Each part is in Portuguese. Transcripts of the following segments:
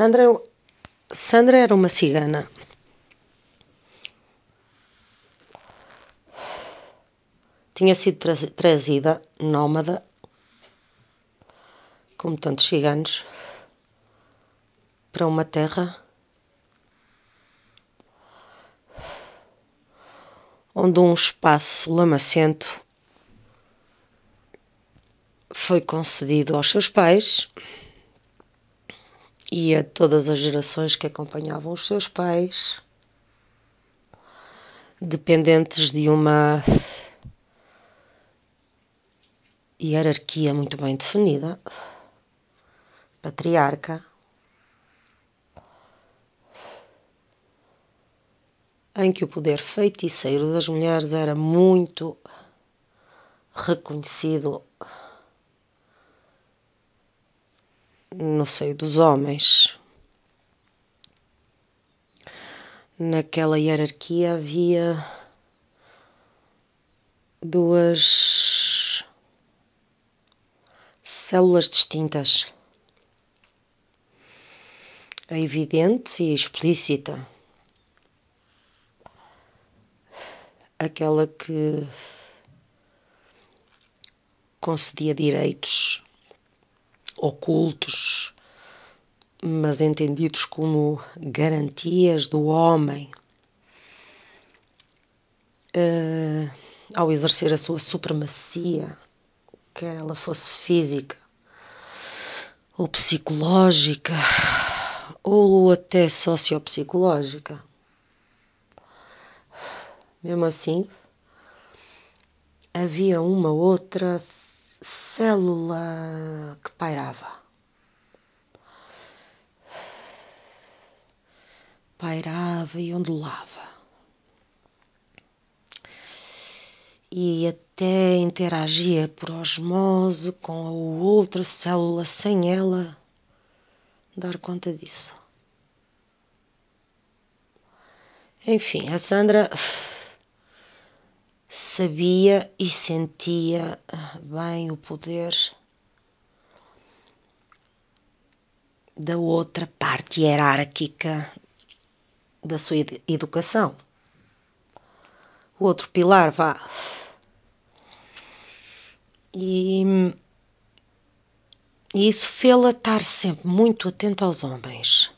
Sandra, Sandra era uma cigana. Tinha sido tra trazida nómada, como tantos ciganos, para uma terra onde um espaço lamacento foi concedido aos seus pais e a todas as gerações que acompanhavam os seus pais, dependentes de uma hierarquia muito bem definida, patriarca, em que o poder feiticeiro das mulheres era muito reconhecido no seio dos homens. Naquela hierarquia havia duas células distintas. A evidente e explícita. Aquela que concedia direitos ocultos, mas entendidos como garantias do homem uh, ao exercer a sua supremacia, quer ela fosse física ou psicológica ou até sociopsicológica. Mesmo assim, havia uma outra célula que pairava. Pairava e ondulava. E até interagia por osmose com a outra célula sem ela dar conta disso. Enfim, a Sandra sabia e sentia bem o poder da outra parte hierárquica da sua educação. O outro pilar, vá. E, e isso fê-la estar sempre muito atenta aos homens.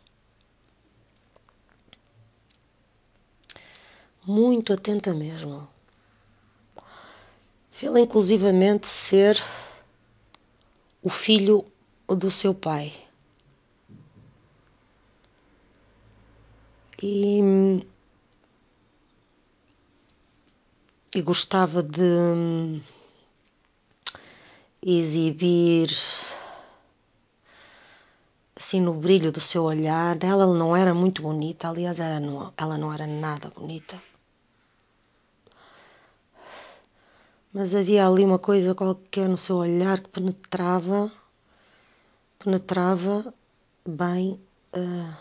Muito atenta mesmo fê-la inclusivamente ser o filho do seu pai. E, e gostava de exibir assim no brilho do seu olhar. Ela não era muito bonita, aliás, era, ela não era nada bonita. Mas havia ali uma coisa qualquer no seu olhar que penetrava, penetrava bem, uh,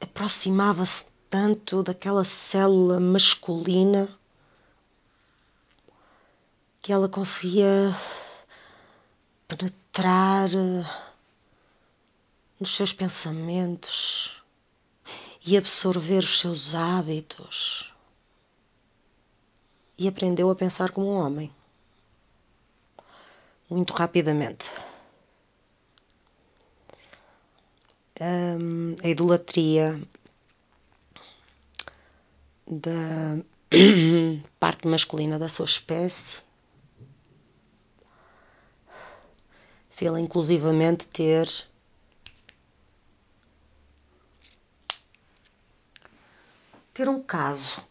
aproximava-se tanto daquela célula masculina que ela conseguia penetrar uh, nos seus pensamentos e absorver os seus hábitos e aprendeu a pensar como um homem. Muito rapidamente. Um, a idolatria da parte masculina da sua espécie fê-la inclusivamente ter ter um caso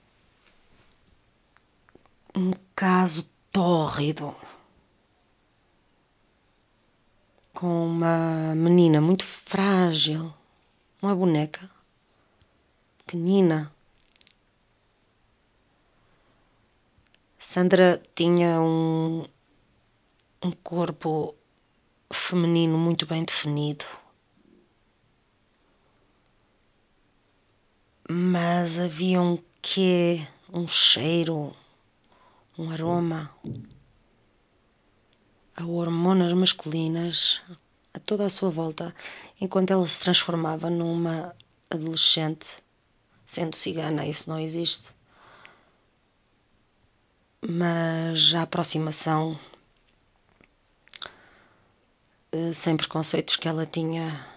um caso tórrido com uma menina muito frágil, uma boneca pequenina. Sandra tinha um, um corpo feminino muito bem definido. Mas havia um quê, um cheiro, um aroma a hormonas masculinas a toda a sua volta, enquanto ela se transformava numa adolescente, sendo cigana, isso não existe. Mas a aproximação eh, sem preconceitos que ela tinha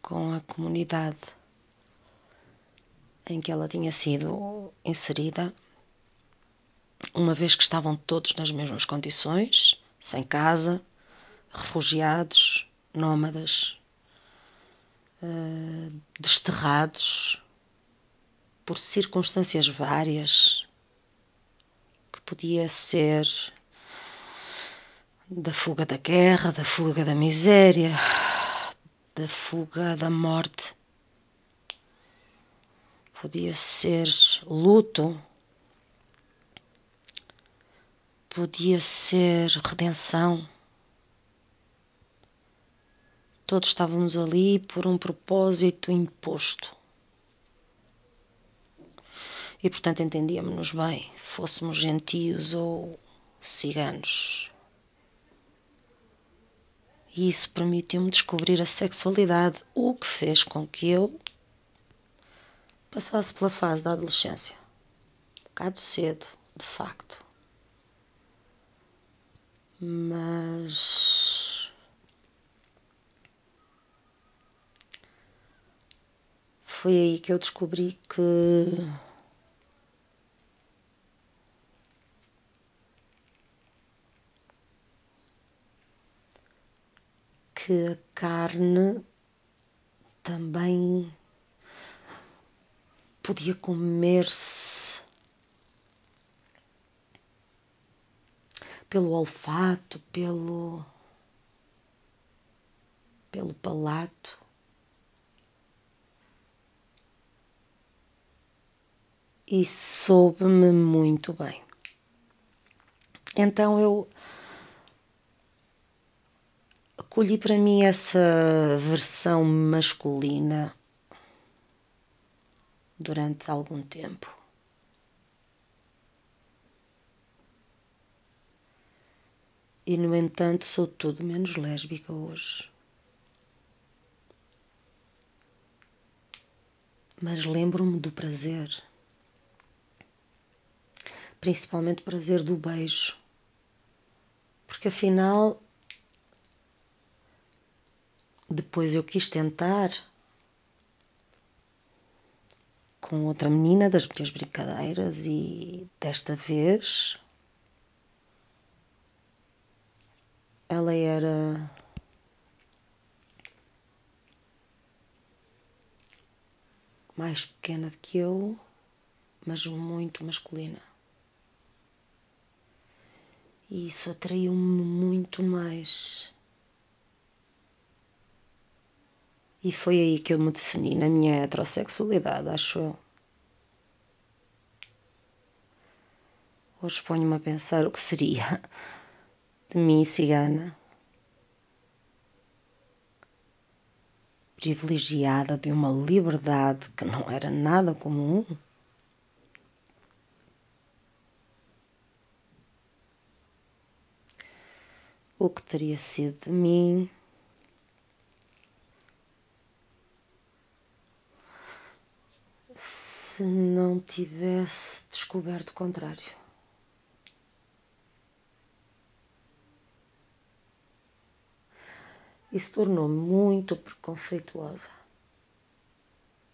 com a comunidade em que ela tinha sido inserida, uma vez que estavam todos nas mesmas condições, sem casa, refugiados, nómadas, uh, desterrados por circunstâncias várias, que podia ser da fuga da guerra, da fuga da miséria, da fuga da morte. Podia ser luto, podia ser redenção. Todos estávamos ali por um propósito imposto. E portanto entendíamos-nos bem, fôssemos gentios ou ciganos. E isso permitiu-me descobrir a sexualidade, o que fez com que eu passasse pela fase da adolescência. Um bocado cedo, de facto. Mas. Foi aí que eu descobri que que a carne também podia comer-se pelo olfato, pelo pelo palato. E soube-me muito bem. Então eu Escolhi para mim essa versão masculina durante algum tempo. E no entanto sou tudo menos lésbica hoje. Mas lembro-me do prazer. Principalmente o prazer do beijo. Porque afinal depois eu quis tentar com outra menina das minhas brincadeiras e desta vez ela era mais pequena do que eu, mas muito masculina. E isso atraiu-me muito mais. E foi aí que eu me defini na minha heterossexualidade, acho eu. Hoje ponho-me a pensar o que seria de mim cigana, privilegiada de uma liberdade que não era nada comum. O que teria sido de mim se não tivesse descoberto o contrário. Isso tornou-me muito preconceituosa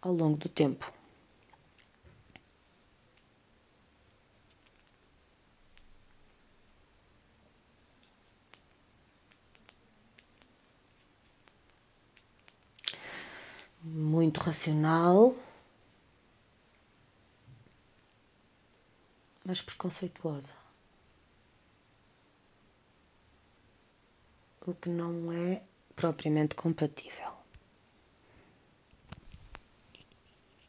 ao longo do tempo. Muito racional. mas preconceituosa. O que não é propriamente compatível.